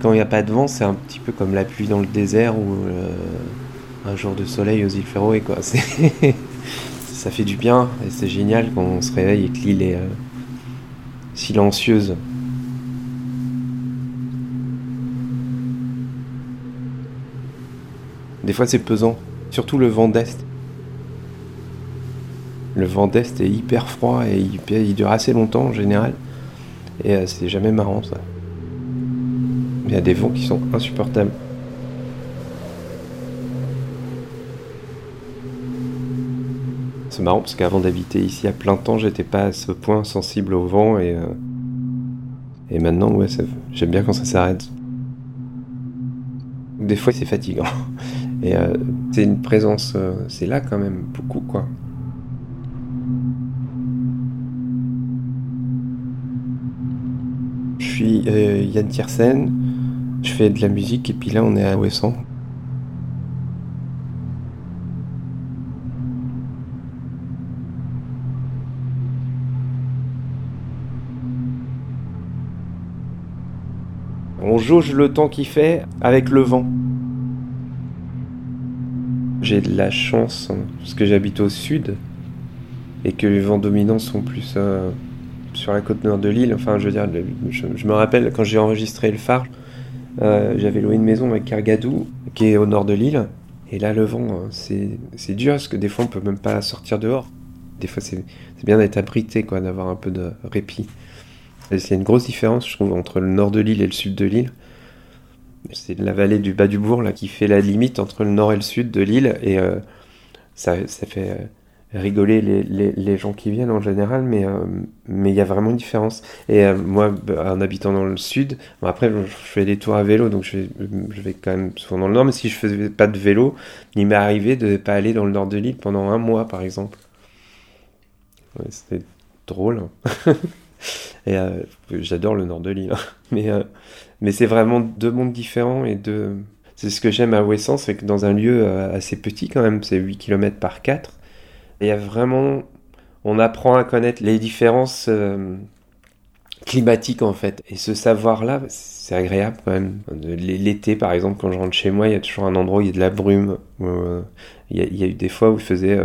Quand il n'y a pas de vent, c'est un petit peu comme la pluie dans le désert ou euh, un jour de soleil aux îles Féroé. Ça fait du bien et c'est génial quand on se réveille et que l'île est euh, silencieuse. Des fois c'est pesant, surtout le vent d'Est. Le vent d'Est est hyper froid et il, dure assez longtemps en général. Et euh, c'est jamais marrant ça. Il y a des vents qui sont insupportables. C'est marrant parce qu'avant d'habiter ici à plein temps, j'étais pas à ce point sensible au vent et, euh, et maintenant, ouais, j'aime bien quand ça s'arrête. Des fois, c'est fatigant. Et euh, c'est une présence, euh, c'est là quand même beaucoup, quoi. Je suis Yann Tiersen, je fais de la musique et puis là, on est à Ouessant. On jauge le temps qu'il fait avec le vent. J'ai de la chance hein, parce que j'habite au sud et que les vents dominants sont plus euh, sur la côte nord de l'île. Enfin, je veux dire, je, me rappelle quand j'ai enregistré le phare, euh, j'avais loué une maison avec Cargadou qui est au nord de l'île. Et là, le vent, hein, c'est dur parce que des fois, on peut même pas sortir dehors. Des fois, c'est bien d'être abrité, quoi, d'avoir un peu de répit. C'est une grosse différence, je trouve, entre le nord de l'île et le sud de l'île. C'est la vallée du bas du bourg là, qui fait la limite entre le nord et le sud de l'île. Et euh, ça, ça, fait euh, rigoler les, les, gens qui viennent en général, mais euh, mais il y a vraiment une différence. Et moi, bah, en habitant dans le sud, après, je fais des tours à vélo, donc je vais, quand même souvent dans le nord. Mais si je faisais pas de vélo, il m'est arrivé de ne pas aller dans le nord de l'île pendant un mois, par exemple. C'était drôle. Hein. Et euh, j'adore le nord de l'île. Hein. Mais, euh, mais c'est vraiment deux mondes différents et deux. C'est ce que j'aime à Ouessant, c'est que dans un lieu euh, assez petit quand même, c'est 8 km par 4, il y a vraiment. On apprend à connaître les différences climatiques en fait. Et ce savoir-là, c'est agréable quand même. L'été par exemple, quand je rentre chez moi, il y a toujours un endroit où il y a de la brume. il, y a, eu des fois où il faisait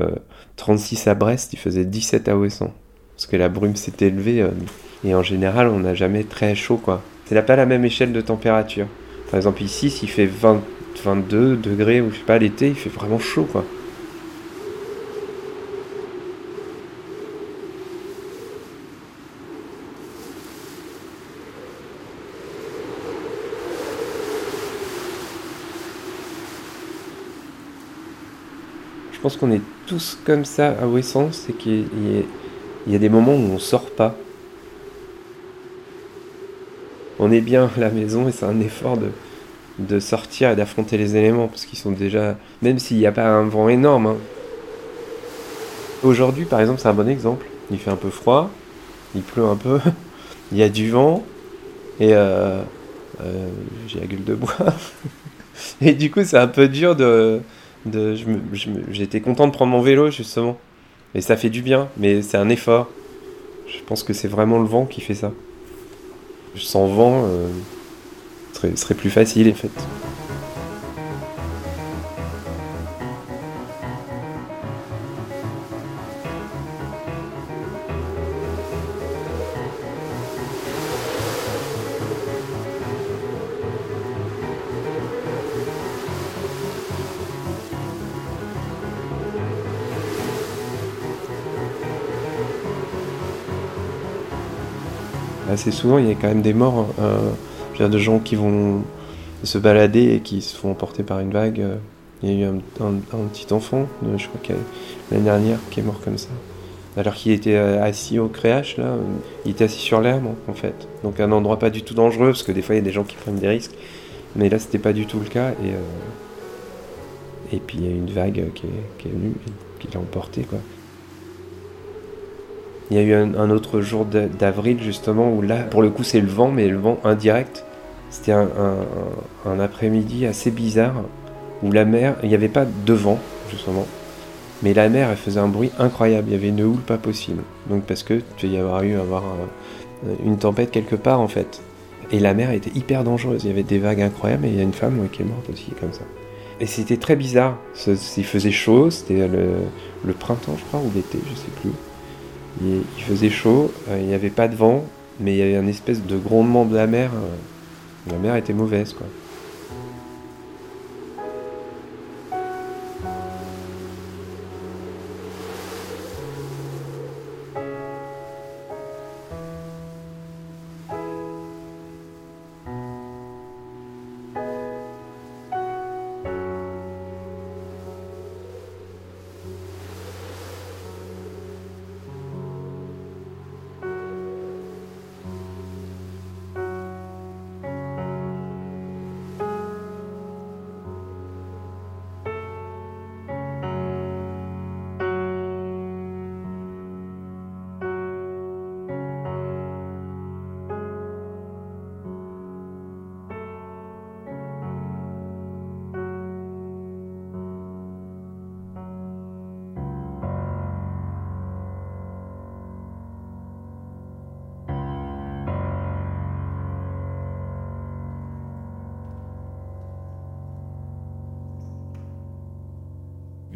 36 à Brest, il faisait 17 à Ouessant parce que la brume s'est élevée euh, et en général on n'a jamais très chaud quoi. C'est pas la même échelle de température. Par exemple ici s'il fait 20, 22 degrés ou je sais pas l'été il fait vraiment chaud quoi. Pense qu'on est tous comme ça à Ouessant, c'est qu'il y, il y a des moments où on sort pas. On est bien à la maison et c'est un effort de, de sortir et d'affronter les éléments parce qu'ils sont déjà. Même s'il n'y a pas un vent énorme. Hein. Aujourd'hui, par exemple, c'est un bon exemple. Il fait un peu froid, il pleut un peu, il y a du vent et euh, euh, j'ai la gueule de bois. et du coup, c'est un peu dur de. De J'étais content de prendre mon vélo justement. Et ça fait du bien, mais c'est un effort. Je pense que c'est vraiment le vent qui fait ça. Sans vent, euh, ce serait plus facile en fait. Assez souvent, il y a quand même des morts. Euh, de gens qui vont se balader et qui se font emporter par une vague. Il y a eu un, petit enfant, je crois l'année dernière, qui est mort comme ça. Alors qu'il était euh, assis au créache, là, il était assis sur l'herbe en fait. Donc un endroit pas du tout dangereux, parce que des fois il y a des gens qui prennent des risques. Mais là c'était pas du tout le cas. Et, euh, et puis il y a une vague qui est, qui est venue, qui l'a emporté quoi. Il y a eu un, autre jour d'avril justement où là, pour le coup, c'est le vent, mais le vent indirect. C'était un, après-midi assez bizarre où la mer, il n'y avait pas de vent justement, mais la mer, elle faisait un bruit incroyable. Il y avait une houle pas possible. Donc parce que tu y avoir eu avoir une tempête quelque part en fait. Et la mer était hyper dangereuse. Il y avait des vagues incroyables et il y a une femme qui est morte aussi comme ça. Et c'était très bizarre. Il faisait chaud, c'était le, printemps, je crois, ou l'été, je sais plus. Il, faisait chaud, euh, il n'y avait pas de vent, mais il y avait un espèce de grondement de la mer. Euh, la mer était mauvaise, quoi.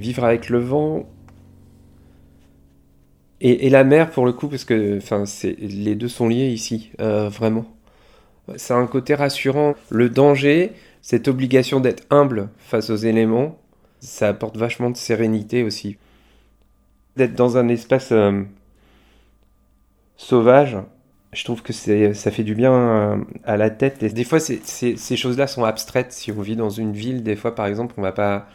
Vivre avec le vent et, la mer pour le coup, parce que les deux sont liés ici, euh, vraiment. C'est un côté rassurant. Le danger, cette obligation d'être humble face aux éléments, ça apporte vachement de sérénité aussi. D'être dans un espace euh, sauvage, je trouve que ça fait du bien euh, à la tête. des fois, ces choses-là sont abstraites. Si on vit dans une ville, des fois, par exemple, on va pas,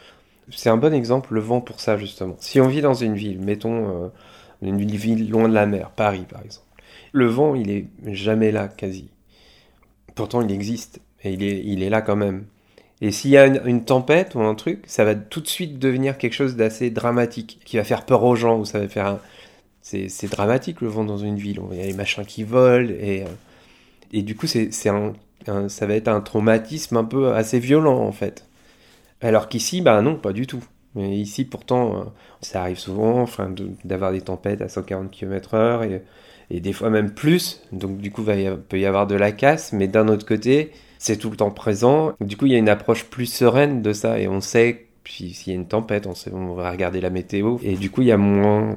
c'est un bon exemple, le vent pour ça, justement. Si on vit dans une ville, mettons euh, une ville loin de la mer, Paris par exemple, le vent, il est jamais là, quasi. Pourtant, il existe, et il est, il est là quand même. Et s'il y a une, tempête ou un truc, ça va tout de suite devenir quelque chose d'assez dramatique, qui va faire peur aux gens, ou ça va faire C'est dramatique le vent dans une ville. Il y a les machins qui volent, et, euh, et du coup, c'est un, ça va être un traumatisme un peu assez violent en fait. Alors qu'ici, bah non, pas du tout. Mais ici, pourtant, euh, ça arrive souvent enfin, d'avoir des tempêtes à 140 km/h et, et, des fois même plus. Donc, du coup, il peut y avoir de la casse. Mais d'un autre côté, c'est tout le temps présent. Du coup, il y a une approche plus sereine de ça. Et on sait, s'il y a une tempête, on, sait, on va regarder la météo. Et du coup, il y a moins.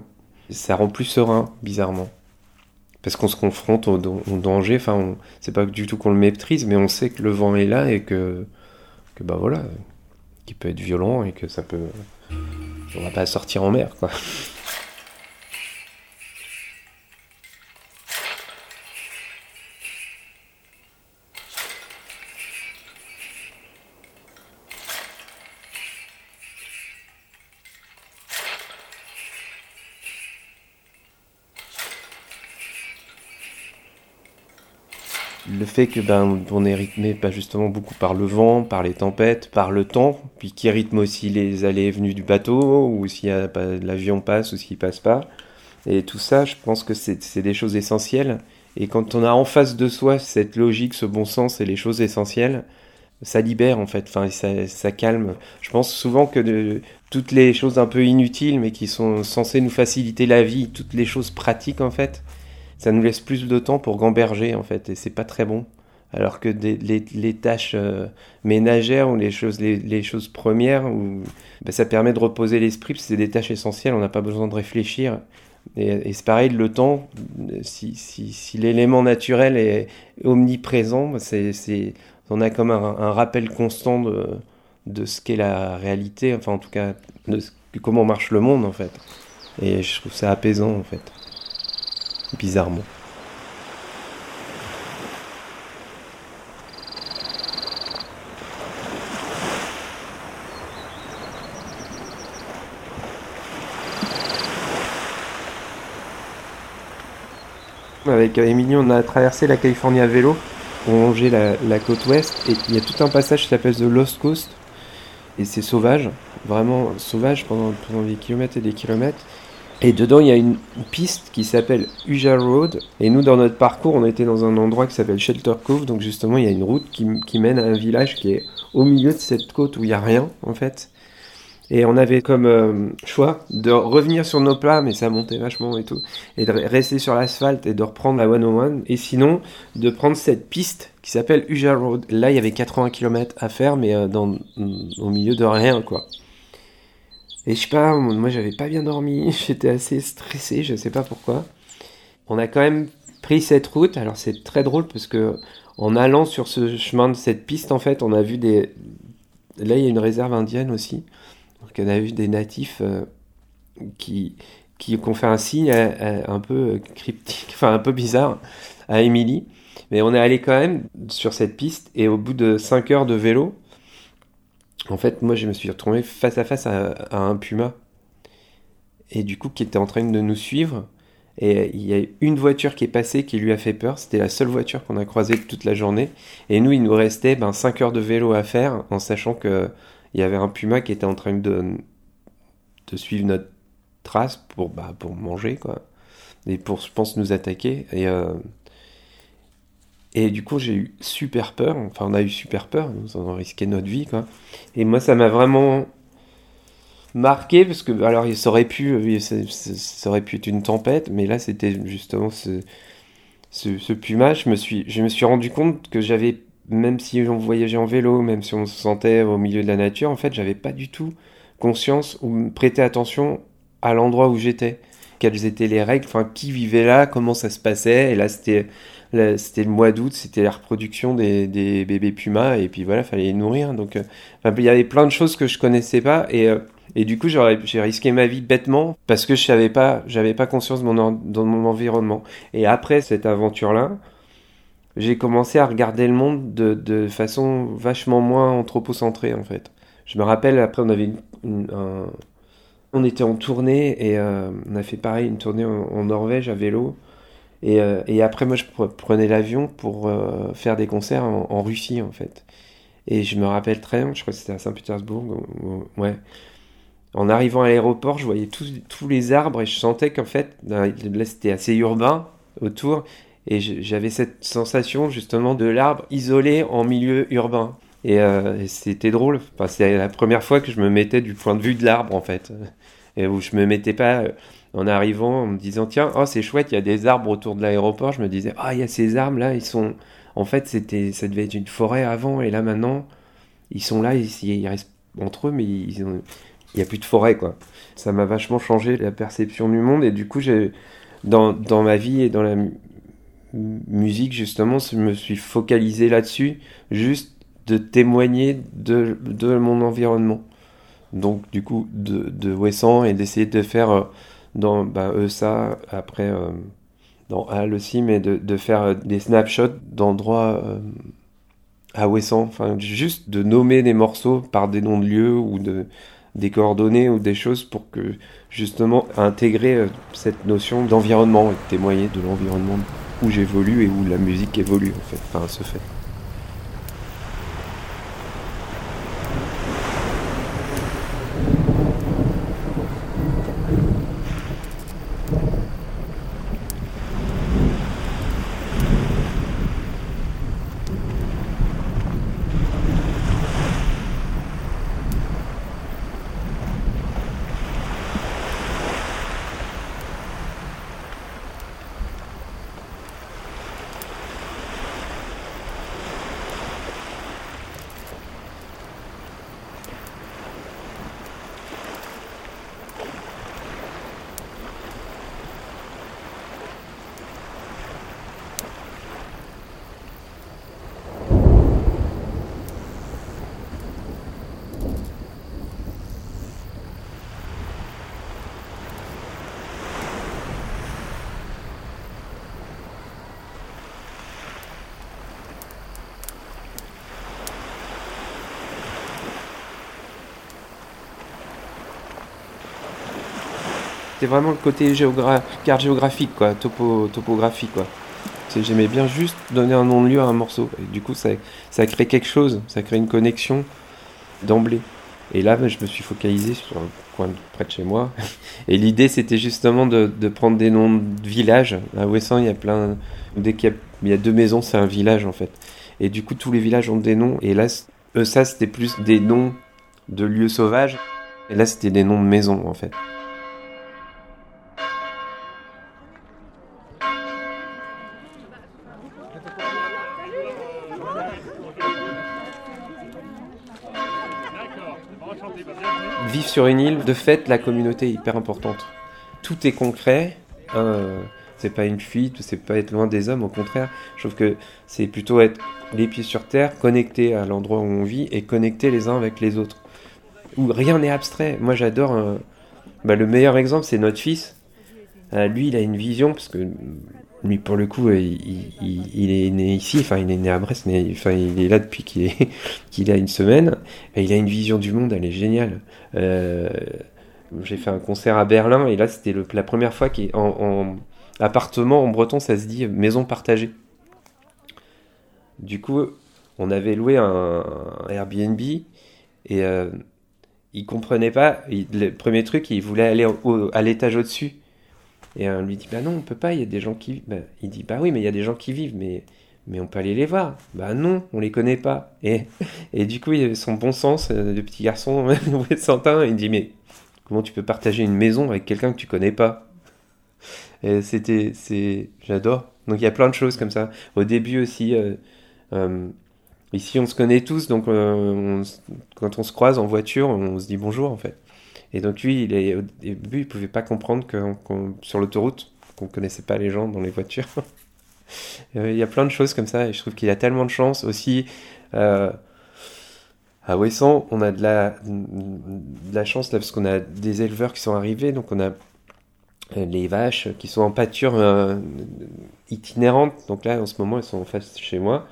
Ça rend plus serein, bizarrement. Parce qu'on se confronte au, danger. Enfin, c'est pas du tout qu'on le méprise, mais on sait que le vent est là et que. que bah voilà qui peut être violent et que ça peut. On va pas sortir en mer, quoi. le fait que ben on est rythmé pas justement beaucoup par le vent, par les tempêtes, par le temps, puis qui rythme aussi les allées et venues du bateau, ou si l'avion passe ou s'il passe pas. Et tout ça, je pense que c'est des choses essentielles. Et quand on a en face de soi cette logique, ce bon sens et les choses essentielles, ça libère en fait, enfin ça, ça calme. Je pense souvent que de, toutes les choses un peu inutiles, mais qui sont censées nous faciliter la vie, toutes les choses pratiques en fait, ça nous laisse plus de temps pour gamberger en fait, et c'est pas très bon. Alors que les, tâches euh, ménagères ou les choses, les, choses premières, bah, ça permet de reposer l'esprit, c'est des tâches essentielles, on n'a pas besoin de réfléchir. Et, c'est pareil, le temps, si, l'élément naturel est omniprésent, c'est, on a comme un, rappel constant de ce qu'est la réalité, enfin en tout cas de comment marche le monde en fait. Et je trouve ça apaisant en fait bizarrement. Avec Émilie, on a traversé la Californie à vélo pour longer la, côte ouest et il y a tout un passage qui s'appelle The Lost Coast et c'est sauvage, vraiment sauvage pendant des kilomètres et des kilomètres. Et dedans, il y a une piste qui s'appelle Uja Road. Et nous, dans notre parcours, on était dans un endroit qui s'appelle Shelter Cove. Donc justement, il y a une route qui, mène à un village qui est au milieu de cette côte où il n'y a rien, en fait. Et on avait comme euh, choix de revenir sur nos plats, mais ça montait vachement et tout, et de rester sur l'asphalte et de reprendre la 101, et sinon de prendre cette piste qui s'appelle Uja Road. Là, il y avait 80 km à faire, mais euh, dans, au milieu de rien, quoi. Et je sais pas, moi j'avais pas bien dormi, j'étais assez stressé, je sais pas pourquoi. On a quand même pris cette route, alors c'est très drôle parce que en allant sur ce chemin de cette piste, en fait, on a vu des. Là, il y a une réserve indienne aussi. Donc, on a vu des natifs euh, qui, qui, ont fait un signe euh, euh, un peu cryptique, enfin un peu bizarre à Émilie. Mais on est allé quand même sur cette piste et au bout de 5 heures de vélo, en fait, moi, je me suis retrouvé face à face à, un puma. Et du coup, qui était en train de nous suivre. Et il y a une voiture qui est passée qui lui a fait peur. C'était la seule voiture qu'on a croisée toute la journée. Et nous, il nous restait ben, 5 heures de vélo à faire en sachant qu'il y avait un puma qui était en train de, suivre notre trace pour, bah, pour manger, quoi. Et pour, je pense, nous attaquer. Et, euh, et du coup, j'ai eu super peur. Enfin, on a eu super peur. Nous avons risqué notre vie, quoi. Et moi, ça m'a vraiment marqué parce que, alors, ça aurait pu, ça, aurait pu être une tempête, mais là, c'était justement ce, ce, ce, puma. Je me suis, je me suis rendu compte que j'avais, même si on voyageait en vélo, même si on se sentait au milieu de la nature, en fait, j'avais pas du tout conscience ou prêté attention à l'endroit où j'étais. Quelles étaient les règles, enfin, qui vivait là, comment ça se passait. Et là, c'était le mois d'août, c'était la reproduction des, bébés pumas, et puis voilà, fallait les nourrir. Donc, euh, il y avait plein de choses que je connaissais pas, et, euh, et du coup, j'ai risqué ma vie bêtement parce que je savais pas, pas conscience de mon, dans mon environnement. Et après cette aventure-là, j'ai commencé à regarder le monde de, de, façon vachement moins anthropocentrée, en fait. Je me rappelle, après, on avait un, on était en tournée et euh, on a fait pareil, une tournée en Norvège à vélo. Euh, et, après, moi, je prenais l'avion pour euh, faire des concerts en, Russie, en fait. Et je me rappelle très bien, je crois que c'était à Saint-Pétersbourg, ouais. En arrivant à l'aéroport, je voyais tous, tous les arbres et je sentais qu'en fait, là, c'était assez urbain autour. Et j'avais cette sensation justement de l'arbre isolé en milieu urbain. Et, euh, c'était drôle. Enfin, c'est la première fois que je me mettais du point de vue de l'arbre en fait. Et où je me mettais pas en arrivant, en me disant tiens, oh c'est chouette, il y a des arbres autour de l'aéroport. Je me disais ah il y a ces arbres là, ils sont, en fait c'était, ça devait être une forêt avant et là maintenant ils sont là, ils, restent entre eux, mais ils il n'y a plus de forêt quoi. Ça m'a vachement changé la perception du monde et du coup dans, dans ma vie et dans la musique justement, je me suis focalisé là-dessus, juste de témoigner de, de mon environnement. Donc du coup de, de Wesson et d'essayer de faire euh, dans bah, eux ça après euh, dans Hal aussi, mais de, de faire euh, des snapshots d'endroits à Ouessant, enfin juste de nommer des morceaux par des noms de lieux ou de des coordonnées ou des choses pour que justement intégrer cette notion d'environnement et témoigner de l'environnement où j'évolue et où la musique évolue en fait, enfin se fait. C'est vraiment le côté carte géographique, quoi, topo, topographie, quoi. J'aimais bien juste donner un nom de lieu à un morceau. Et du coup, ça, ça crée quelque chose, ça crée une connexion d'emblée. Et là, je me suis focalisé sur un coin près de chez moi. Et l'idée, c'était justement de, prendre des noms de villages. À Ouessant, il y a plein. Dès qu'il y, a deux maisons, c'est un village en fait. Et du coup, tous les villages ont des noms. Et là, ça, c'était plus des noms de lieux sauvages. Et là, c'était des noms de maisons, en fait. Sur une île, de fait, la communauté est hyper importante. Tout est concret. C'est pas une fuite, c'est pas être loin des hommes, au contraire. Je trouve que c'est plutôt être les pieds sur terre, connecté à l'endroit où on vit et connecté les uns avec les autres. Où rien n'est abstrait. Moi, j'adore. Bah, le meilleur exemple, c'est notre fils. Euh, lui, il a une vision, parce que lui, pour le coup, il, est né ici, enfin, il est né à Brest, mais enfin, il est là depuis qu'il a une semaine. Et il a une vision du monde, elle est géniale. Euh, j'ai fait un concert à Berlin, et là, c'était la première fois qu'en en, appartement en breton, ça se dit maison partagée. Du coup, on avait loué un, Airbnb, et euh, il comprenait pas. le premier truc, il voulait aller à l'étage au-dessus. Et on lui dit Bah non, on peut pas, il y a des gens qui. Bah, il dit Bah oui, mais il y a des gens qui vivent, mais, mais on peut aller les voir. Bah non, on les connaît pas. Et, et du coup, son bon sens euh, de petit garçon, Santin, il dit Mais comment tu peux partager une maison avec quelqu'un que tu connais pas? C'était. c'est J'adore. Donc il y a plein de choses comme ça. Au début aussi. Euh, euh, ici, on se connaît tous, donc quand on se croise en voiture, on se dit bonjour en fait. Et donc lui, il est, au début, il pouvait pas comprendre que sur l'autoroute, qu'on connaissait pas les gens dans les voitures. Euh, il y a plein de choses comme ça, et je trouve qu'il a tellement de chance aussi. Euh, à Ouessant, on a de la, de chance là, parce qu'on a des éleveurs qui sont arrivés, donc on a euh, les vaches qui sont en pâture itinérante. Donc là, en ce moment, elles sont en face chez moi.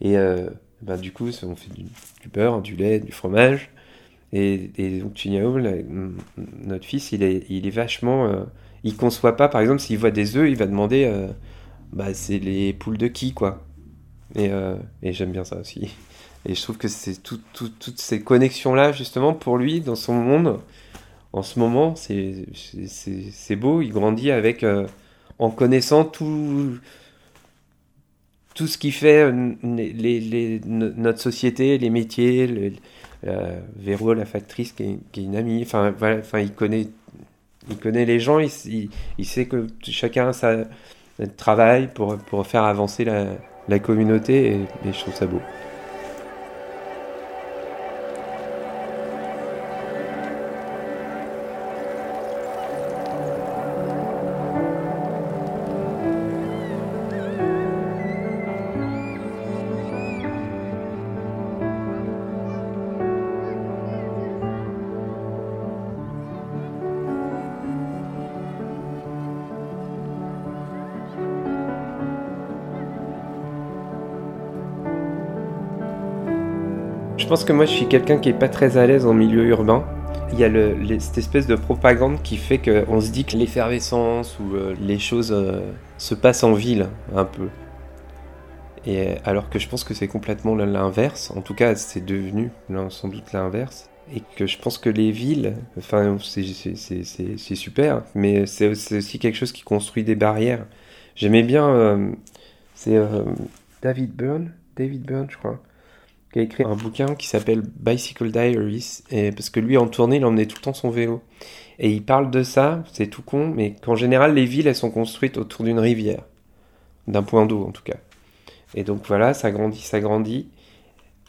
Et ben, du coup, on fait du, beurre, du lait, du fromage. Et, et donc notre fils, il est, il est vachement... Euh, il conçoit pas, par exemple, s'il voit des œufs, il va demander, euh, bah, c'est les poules de qui, quoi. Et, euh, et j'aime bien ça aussi. Et je trouve que c'est tout, toutes ces connexions-là, justement, pour lui, dans son monde, en ce moment, c'est beau. Il grandit avec, en connaissant tout, tout ce qui fait les, les, notre société, les métiers, euh, Véro, la factrice, qui est, une amie. Enfin, il connaît, il connaît les gens. Il, sait que chacun a sa travail pour, pour faire avancer la, communauté, et je trouve ça beau. Que moi je suis quelqu'un qui est pas très à l'aise en milieu urbain. Il y a cette espèce de propagande qui fait qu'on se dit que l'effervescence ou euh, les choses euh, se passent en ville un peu. Et alors que je pense que c'est complètement l'inverse. En tout cas, c'est devenu sans doute l'inverse. Et que je pense que les villes, enfin, c'est super, mais c'est aussi quelque chose qui construit des barrières. J'aimais bien, euh, c'est David Byrne, David Byrne, je crois, qui a écrit un bouquin qui s'appelle Bicycle Diaries, et parce que lui en tournée, il emmenait tout le temps son vélo. Et il parle de ça, c'est tout con, mais qu'en général, les villes, elles sont construites autour d'une rivière, d'un point d'eau en tout cas. Et donc voilà, ça grandit, ça grandit.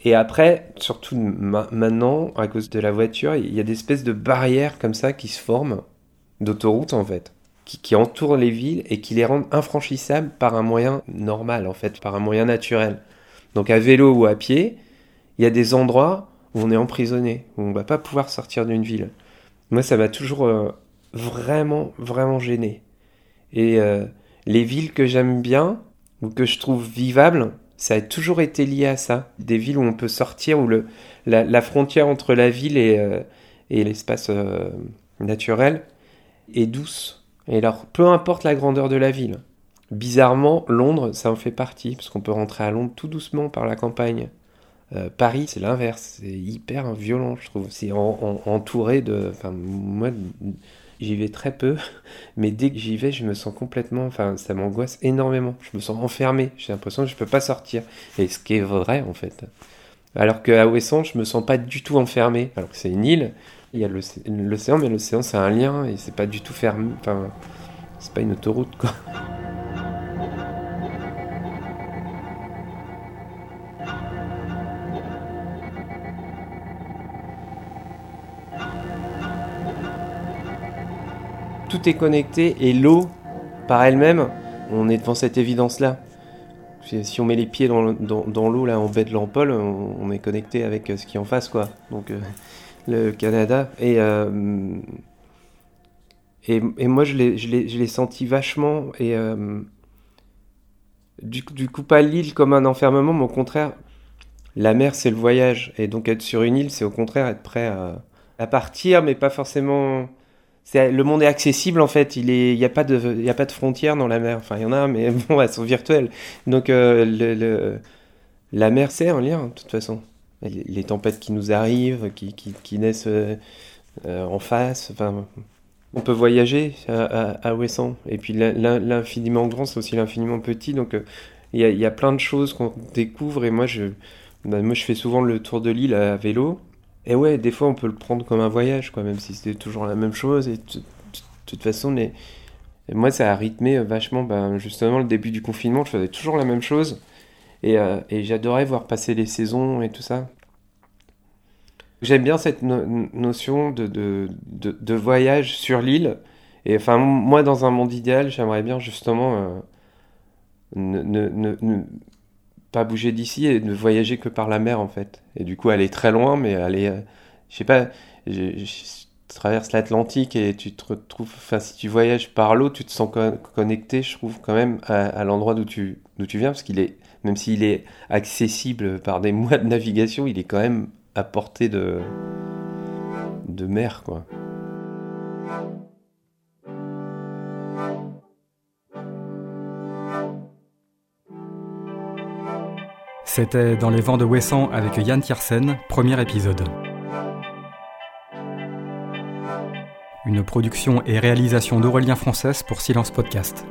Et après, surtout maintenant, à cause de la voiture, il y a des espèces de barrières comme ça qui se forment, d'autoroutes en fait, qui, qui entourent les villes et qui les rendent infranchissables par un moyen normal en fait, par un moyen naturel. Donc à vélo ou à pied, il y a des endroits où on est emprisonné, où on va pas pouvoir sortir d'une ville. Moi, ça m'a toujours euh, vraiment, vraiment gêné. Et euh, les villes que j'aime bien, ou que je trouve vivables, ça a toujours été lié à ça. Des villes où on peut sortir, où le, la, frontière entre la ville et, euh, et l'espace naturel est douce. Et alors, peu importe la grandeur de la ville. Bizarrement, Londres, ça en fait partie, parce qu'on peut rentrer à Londres tout doucement par la campagne. Euh, Paris, c'est l'inverse, c'est hyper violent, je trouve. C'est entouré de. Enfin, moi, j'y vais très peu, mais dès que j'y vais, je me sens complètement. Enfin, ça m'angoisse énormément. Je me sens enfermé. J'ai l'impression que je peux pas sortir. Et ce qui est vrai, en fait. Alors qu'à Ouessant, je me sens pas du tout enfermé. Alors que c'est une île, Il y a l'océan, mais l'océan c'est un lien et c'est pas du tout fermé. Enfin, c'est pas une autoroute quoi. Tout est connecté et l'eau, par elle-même, on est devant cette évidence-là. Si on met les pieds dans, l'eau là en baie de l'Ampole, on, est connecté avec ce qui est en face quoi. Donc euh, le Canada et euh, et, et, moi je l'ai senti vachement et euh, du, coup pas l'île comme un enfermement, mais au contraire la mer c'est le voyage et donc être sur une île c'est au contraire être prêt à partir mais pas forcément le monde est accessible en fait. Il est, il y a pas de, y a pas de frontières dans la mer. Enfin, il y en a, mais bon, elles sont virtuelles. Donc euh, la mer c'est un lien de toute façon. Les, tempêtes qui nous arrivent, qui, naissent euh, euh, en face. Enfin, on peut voyager à, à, Ouessant. Et puis l'infiniment grand, c'est aussi l'infiniment petit. Donc il y, a, plein de choses qu'on découvre. Et moi, je, bah, moi, je fais souvent le tour de l'île à vélo. Et ouais, des fois on peut le prendre comme un voyage, quoi, même si c'était toujours la même chose. Et de toute façon, les... moi ça a rythmé vachement, ben, justement, le début du confinement, je faisais toujours la même chose. Et, euh, j'adorais voir passer les saisons et tout ça. J'aime bien cette notion de, de, de, voyage sur l'île. Et enfin, moi, dans un monde idéal, j'aimerais bien justement euh, ne, ne, pas bouger d'ici et ne voyager que par la mer en fait. Et du coup aller très loin, mais aller, euh, je sais pas, je, traverse l'Atlantique et tu te retrouves, enfin si tu voyages par l'eau, tu te sens connecté, je trouve quand même à, l'endroit d'où tu, tu viens, parce qu'il est, même s'il est accessible par des mois de navigation, il est quand même à portée de, de mer quoi. C'était Dans les vents de Wesson avec Yann Tiersen, premier épisode. Une production et réalisation d'Aurélien Française pour Silence Podcast.